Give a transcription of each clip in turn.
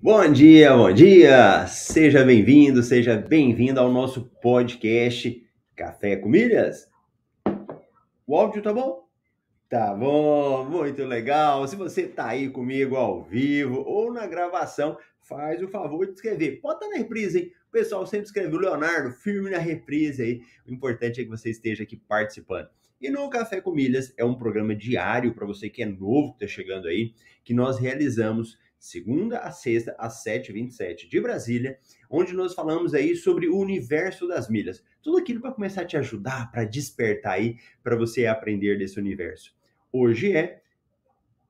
Bom dia, bom dia! Seja bem-vindo, seja bem-vindo ao nosso podcast Café com Milhas. O áudio tá bom? Tá bom, muito legal. Se você tá aí comigo ao vivo ou na gravação, faz o favor de escrever. Estar na reprise, hein? O pessoal sempre escreve o Leonardo, firme na reprise aí. O importante é que você esteja aqui participando. E no Café com Milhas é um programa diário para você que é novo, que está chegando aí, que nós realizamos segunda a sexta, às 7h27 de Brasília, onde nós falamos aí sobre o universo das milhas. Tudo aquilo para começar a te ajudar, para despertar aí, para você aprender desse universo. Hoje é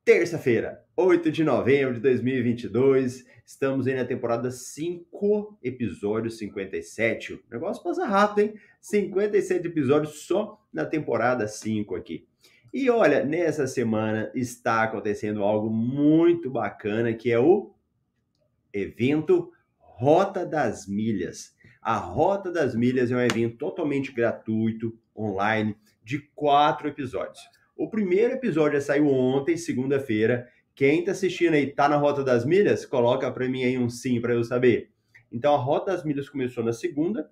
terça-feira, 8 de novembro de 2022. Estamos aí na temporada 5, episódio 57. O negócio passa rápido, hein? 57 episódios só na temporada 5 aqui. E olha, nessa semana está acontecendo algo muito bacana que é o evento Rota das Milhas. A Rota das Milhas é um evento totalmente gratuito, online, de quatro episódios. O primeiro episódio já saiu ontem, segunda-feira. Quem está assistindo aí está na Rota das Milhas? Coloca para mim aí um sim para eu saber. Então a Rota das Milhas começou na segunda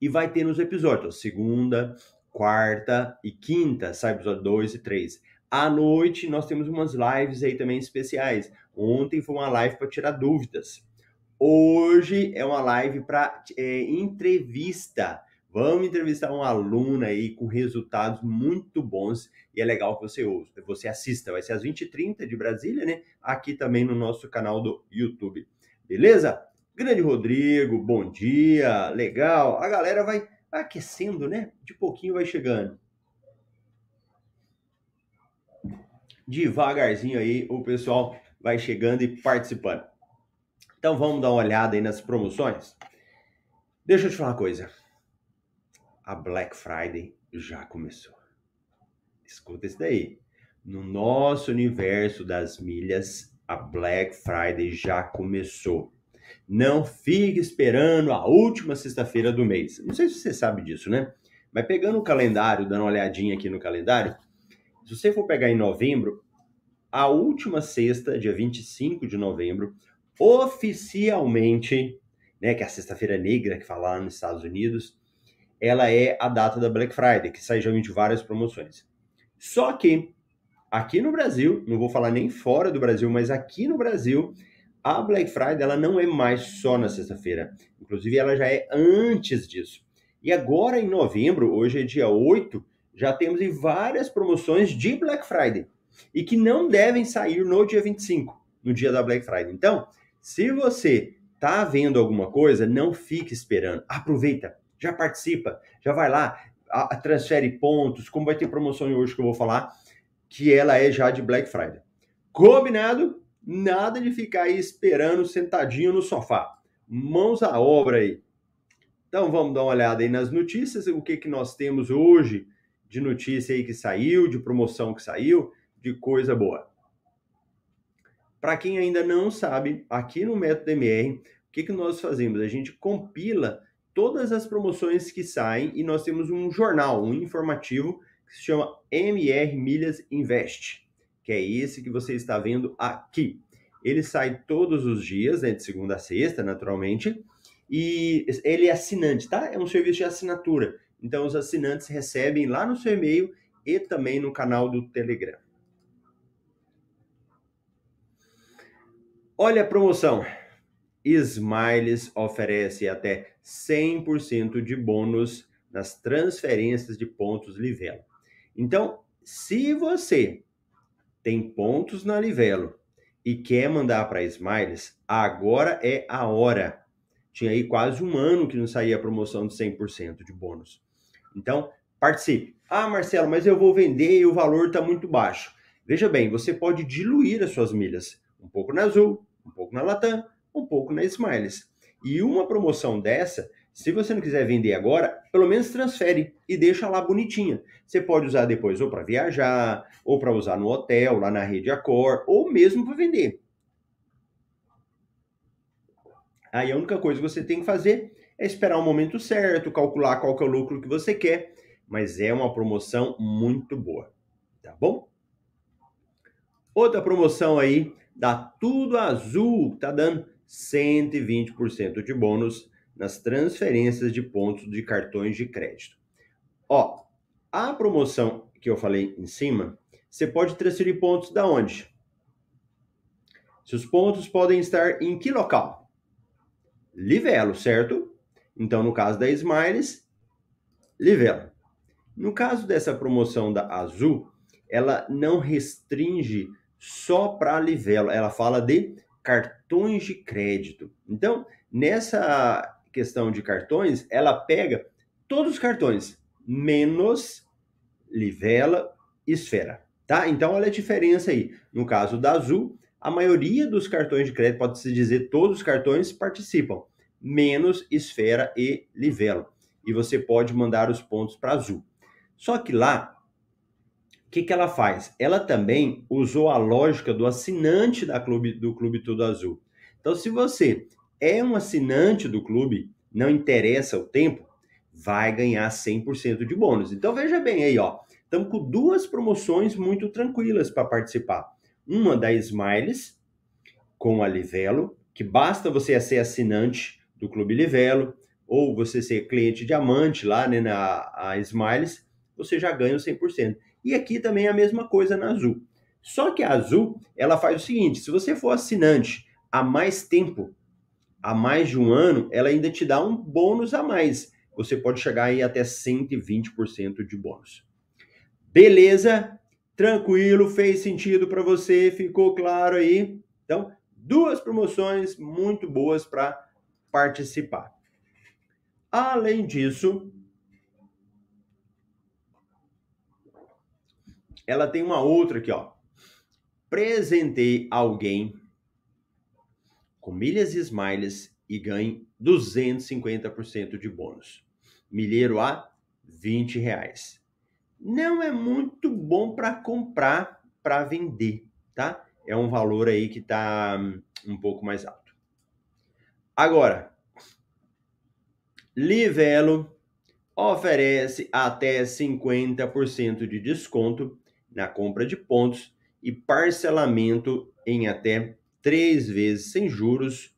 e vai ter nos episódios, segunda, quarta e quinta, sai episódio 2 e 3. À noite, nós temos umas lives aí também especiais. Ontem foi uma live para tirar dúvidas. Hoje é uma live para é, entrevista. Vamos entrevistar um aluno aí com resultados muito bons e é legal que você ouça, você assista. Vai ser às 20h30 de Brasília, né? Aqui também no nosso canal do YouTube. Beleza? Grande Rodrigo, bom dia, legal. A galera vai aquecendo, né? De pouquinho vai chegando. Devagarzinho aí o pessoal vai chegando e participando. Então vamos dar uma olhada aí nas promoções. Deixa eu te falar uma coisa. A Black Friday já começou. Escuta isso daí. No nosso universo das milhas, a Black Friday já começou. Não fique esperando a última sexta-feira do mês. Não sei se você sabe disso, né? Mas pegando o calendário, dando uma olhadinha aqui no calendário, se você for pegar em novembro, a última sexta, dia 25 de novembro, oficialmente, né, que é a sexta-feira negra que fala lá nos Estados Unidos, ela é a data da Black Friday, que sai geralmente várias promoções. Só que aqui no Brasil, não vou falar nem fora do Brasil, mas aqui no Brasil, a Black Friday ela não é mais só na sexta-feira. Inclusive, ela já é antes disso. E agora, em novembro, hoje é dia 8, já temos várias promoções de Black Friday. E que não devem sair no dia 25, no dia da Black Friday. Então, se você está vendo alguma coisa, não fique esperando. Aproveita, já participa, já vai lá, transfere pontos, como vai ter promoção hoje que eu vou falar, que ela é já de Black Friday. Combinado? Nada de ficar aí esperando sentadinho no sofá. Mãos à obra aí. Então vamos dar uma olhada aí nas notícias, o que, que nós temos hoje de notícia aí que saiu, de promoção que saiu, de coisa boa. Para quem ainda não sabe, aqui no Método MR, o que, que nós fazemos? A gente compila todas as promoções que saem e nós temos um jornal, um informativo que se chama MR Milhas Invest que é esse que você está vendo aqui. Ele sai todos os dias, né, de segunda a sexta, naturalmente, e ele é assinante, tá? É um serviço de assinatura. Então, os assinantes recebem lá no seu e-mail e também no canal do Telegram. Olha a promoção. Smiles oferece até 100% de bônus nas transferências de pontos Livelo. Então, se você tem pontos na Livelo e quer mandar para Smiles, agora é a hora. Tinha aí quase um ano que não saía a promoção de 100% de bônus. Então, participe. Ah, Marcelo, mas eu vou vender e o valor está muito baixo. Veja bem, você pode diluir as suas milhas. Um pouco na Azul, um pouco na Latam, um pouco na Smiles. E uma promoção dessa, se você não quiser vender agora, pelo menos transfere e deixa lá bonitinha. Você pode usar depois ou para viajar, ou para usar no hotel, lá na rede Accor, ou mesmo para vender. Aí a única coisa que você tem que fazer é esperar o momento certo, calcular qual que é o lucro que você quer, mas é uma promoção muito boa, tá bom? Outra promoção aí da Tudo Azul, tá dando 120% de bônus nas transferências de pontos de cartões de crédito. Ó, a promoção que eu falei em cima, você pode transferir pontos da onde? Seus pontos podem estar em que local? Livelo, certo? Então, no caso da Smiles, Livelo. No caso dessa promoção da Azul, ela não restringe só para Livelo, ela fala de cartões de crédito. Então, nessa questão de cartões, ela pega todos os cartões, menos Livela e Esfera, tá? Então, olha a diferença aí. No caso da Azul, a maioria dos cartões de crédito, pode-se dizer todos os cartões participam, menos Esfera e Livelo. E você pode mandar os pontos para Azul. Só que lá, que, que ela faz? Ela também usou a lógica do assinante da clube, do Clube Tudo Azul. Então, se você é um assinante do clube, não interessa o tempo, vai ganhar 100% de bônus. Então, veja bem aí, ó. Estamos com duas promoções muito tranquilas para participar. Uma da Smiles, com a Livelo, que basta você ser assinante do Clube Livelo, ou você ser cliente diamante lá né, na a Smiles, você já ganha o 100%. E aqui também é a mesma coisa na Azul. Só que a Azul, ela faz o seguinte, se você for assinante há mais tempo, há mais de um ano, ela ainda te dá um bônus a mais. Você pode chegar aí até 120% de bônus. Beleza? Tranquilo? Fez sentido para você? Ficou claro aí? Então, duas promoções muito boas para participar. Além disso, ela tem uma outra aqui, ó. Presentei alguém com milhas e smiles e ganhe 250% de bônus. Milheiro a 20 reais. Não é muito bom para comprar, para vender, tá? É um valor aí que tá hum, um pouco mais alto. Agora, Livelo oferece até 50% de desconto na compra de pontos e parcelamento em até três vezes sem juros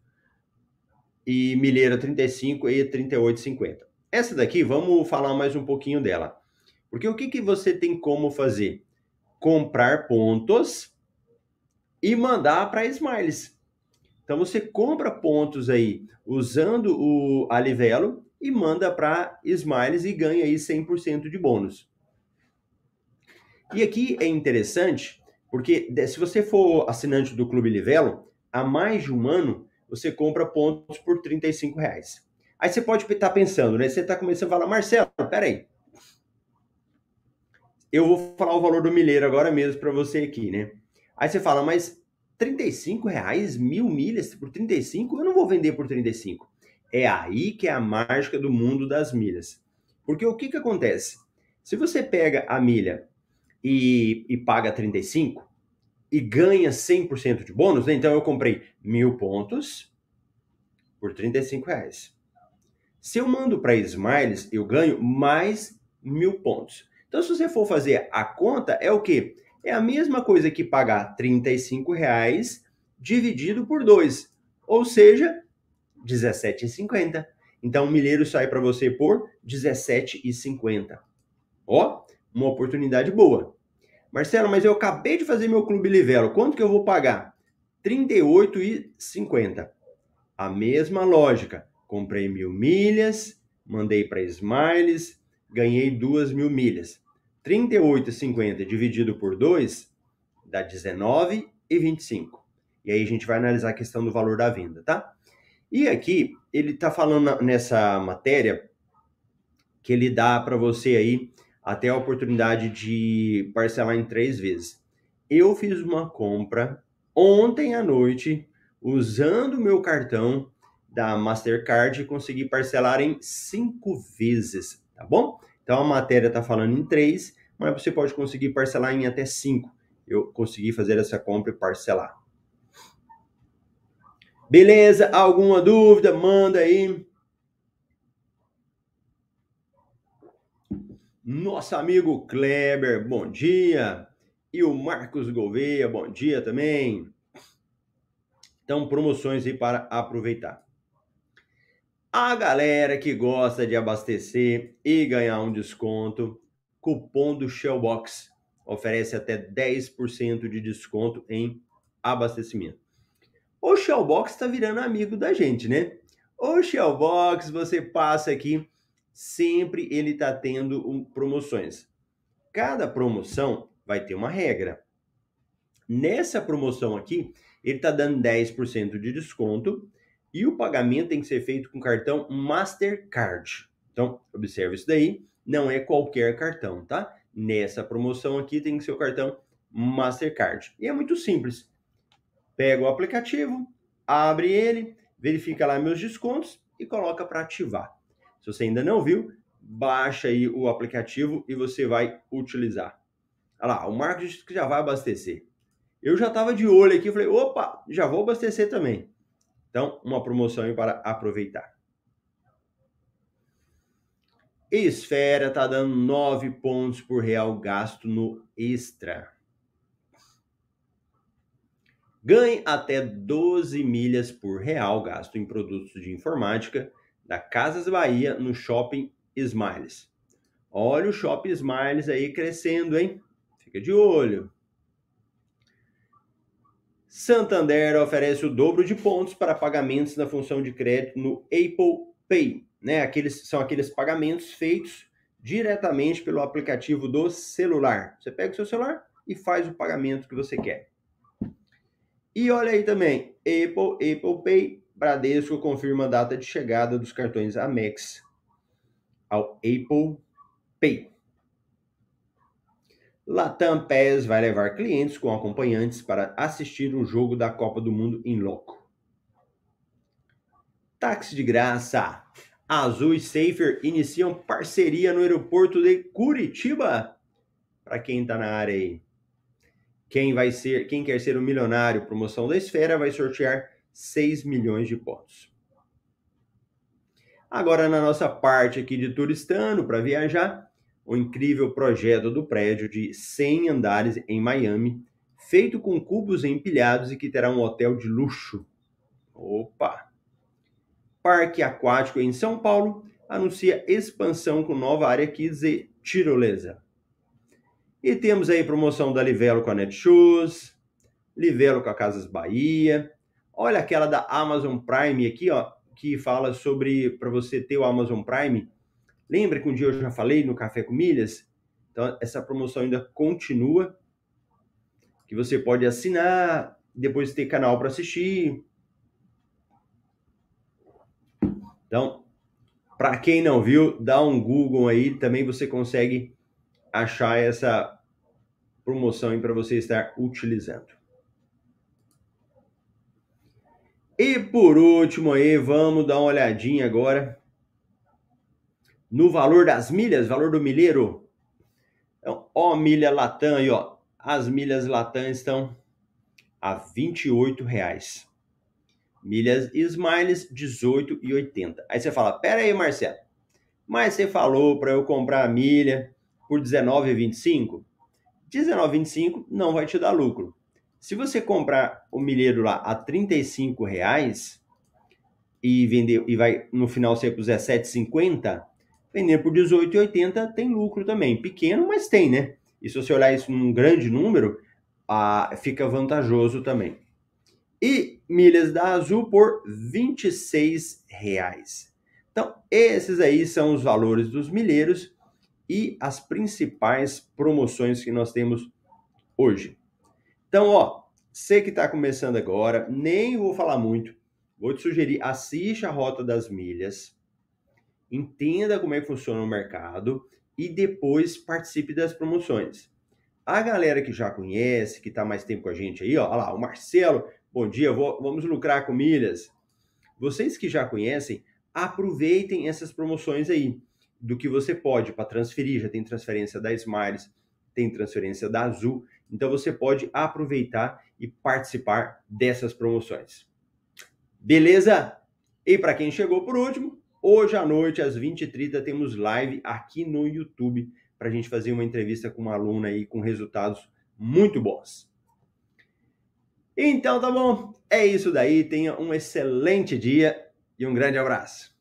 e milheira 35 e 38,50. Essa daqui, vamos falar mais um pouquinho dela. Porque o que, que você tem como fazer? Comprar pontos e mandar para Smiles. Então você compra pontos aí usando o Alivelo e manda para Smiles e ganha aí 100% de bônus. E aqui é interessante, porque se você for assinante do Clube Livelo, há mais de um ano, você compra pontos por 35 reais. Aí você pode estar pensando, né? Você está começando a falar, Marcelo, peraí. Eu vou falar o valor do milheiro agora mesmo para você aqui, né? Aí você fala, mas 35 reais, mil milhas por 35? Eu não vou vender por 35. É aí que é a mágica do mundo das milhas. Porque o que, que acontece? Se você pega a milha e, e paga 35 e ganha 100% de bônus, né? então eu comprei mil pontos por 35 reais. Se eu mando para Smiles, eu ganho mais mil pontos. Então, se você for fazer a conta, é o quê? É a mesma coisa que pagar 35 reais dividido por 2, ou seja, 17,50. Então, o milheiro sai para você por 17,50. Ó, uma oportunidade boa. Marcelo, mas eu acabei de fazer meu clube Livelo, quanto que eu vou pagar? R$ 38,50. A mesma lógica. Comprei mil milhas, mandei para Smiles, ganhei duas mil milhas. 38,50 dividido por 2 dá 19,25. E aí a gente vai analisar a questão do valor da venda, tá? E aqui ele está falando nessa matéria que ele dá para você aí até a oportunidade de parcelar em três vezes. Eu fiz uma compra ontem à noite usando o meu cartão da Mastercard e consegui parcelar em cinco vezes, tá bom? Então a matéria está falando em três, mas você pode conseguir parcelar em até cinco. Eu consegui fazer essa compra e parcelar. Beleza? Alguma dúvida? Manda aí. Nosso amigo Kleber, bom dia. E o Marcos Gouveia, bom dia também. Então, promoções aí para aproveitar. A galera que gosta de abastecer e ganhar um desconto, cupom do Shellbox oferece até 10% de desconto em abastecimento. O Shellbox está virando amigo da gente, né? O Shellbox, você passa aqui, sempre ele está tendo um, promoções. Cada promoção vai ter uma regra. Nessa promoção aqui, ele está dando 10% de desconto e o pagamento tem que ser feito com cartão Mastercard. Então, observe isso daí, não é qualquer cartão, tá? Nessa promoção aqui tem que ser o cartão Mastercard. E é muito simples. Pega o aplicativo, abre ele, verifica lá meus descontos e coloca para ativar. Se você ainda não viu, baixa aí o aplicativo e você vai utilizar. Olha lá, o Marcos que já vai abastecer. Eu já estava de olho aqui, falei, opa, já vou abastecer também. Então, uma promoção para aproveitar. Esfera está dando 9 pontos por real gasto no extra. Ganhe até 12 milhas por real gasto em produtos de informática da Casas Bahia no Shopping Smiles. Olha o Shopping Smiles aí crescendo, hein? Fica de olho. Santander oferece o dobro de pontos para pagamentos na função de crédito no Apple Pay. Né? Aqueles, são aqueles pagamentos feitos diretamente pelo aplicativo do celular. Você pega o seu celular e faz o pagamento que você quer. E olha aí também, Apple, Apple Pay, Bradesco confirma a data de chegada dos cartões Amex ao Apple Pay. Latam PES vai levar clientes com acompanhantes para assistir o jogo da Copa do Mundo em loco. Táxi de graça. Azul e Safer iniciam parceria no aeroporto de Curitiba. Para quem está na área aí. Quem vai ser, quem quer ser um milionário, promoção da Esfera vai sortear 6 milhões de pontos. Agora na nossa parte aqui de turistano para viajar, o incrível projeto do prédio de 100 andares em Miami, feito com cubos empilhados e que terá um hotel de luxo. Opa! Parque Aquático em São Paulo anuncia expansão com nova área Kids e tirolesa. E temos aí promoção da Livelo com a Netshoes, Livelo com a Casas Bahia. Olha aquela da Amazon Prime aqui, ó, que fala sobre para você ter o Amazon Prime, Lembra que um dia eu já falei no Café com Milhas? Então, essa promoção ainda continua. Que você pode assinar, depois ter canal para assistir. Então, para quem não viu, dá um Google aí, também você consegue achar essa promoção para você estar utilizando. E por último aí, vamos dar uma olhadinha agora no valor das milhas, valor do milheiro. Então, ó, milha Latam aí, ó. As milhas Latam estão a R$ 28,00. Milhas Smiles, R$ 18,80. Aí você fala, pera aí, Marcelo, mas você falou para eu comprar a milha por R$19,25? R$19,25 não vai te dar lucro. Se você comprar o milheiro lá a R$ 35,00 e vender e vai no final ser por R$17,50, Vender por 18,80 tem lucro também. Pequeno, mas tem, né? E se você olhar isso num grande número, ah, fica vantajoso também. E milhas da Azul por 26 reais. Então, esses aí são os valores dos milheiros e as principais promoções que nós temos hoje. Então, ó, você que está começando agora, nem vou falar muito, vou te sugerir, assista a Rota das Milhas, entenda como é que funciona o mercado e depois participe das promoções. A galera que já conhece, que está mais tempo com a gente aí, ó, olha lá, o Marcelo, bom dia, vou, vamos lucrar com milhas. Vocês que já conhecem, aproveitem essas promoções aí do que você pode para transferir. Já tem transferência da Smiles, tem transferência da Azul. Então você pode aproveitar e participar dessas promoções. Beleza? E para quem chegou por último, hoje à noite às 20h30 temos live aqui no YouTube para a gente fazer uma entrevista com uma aluna aí com resultados muito bons. Então tá bom, é isso daí. Tenha um excelente dia e um grande abraço.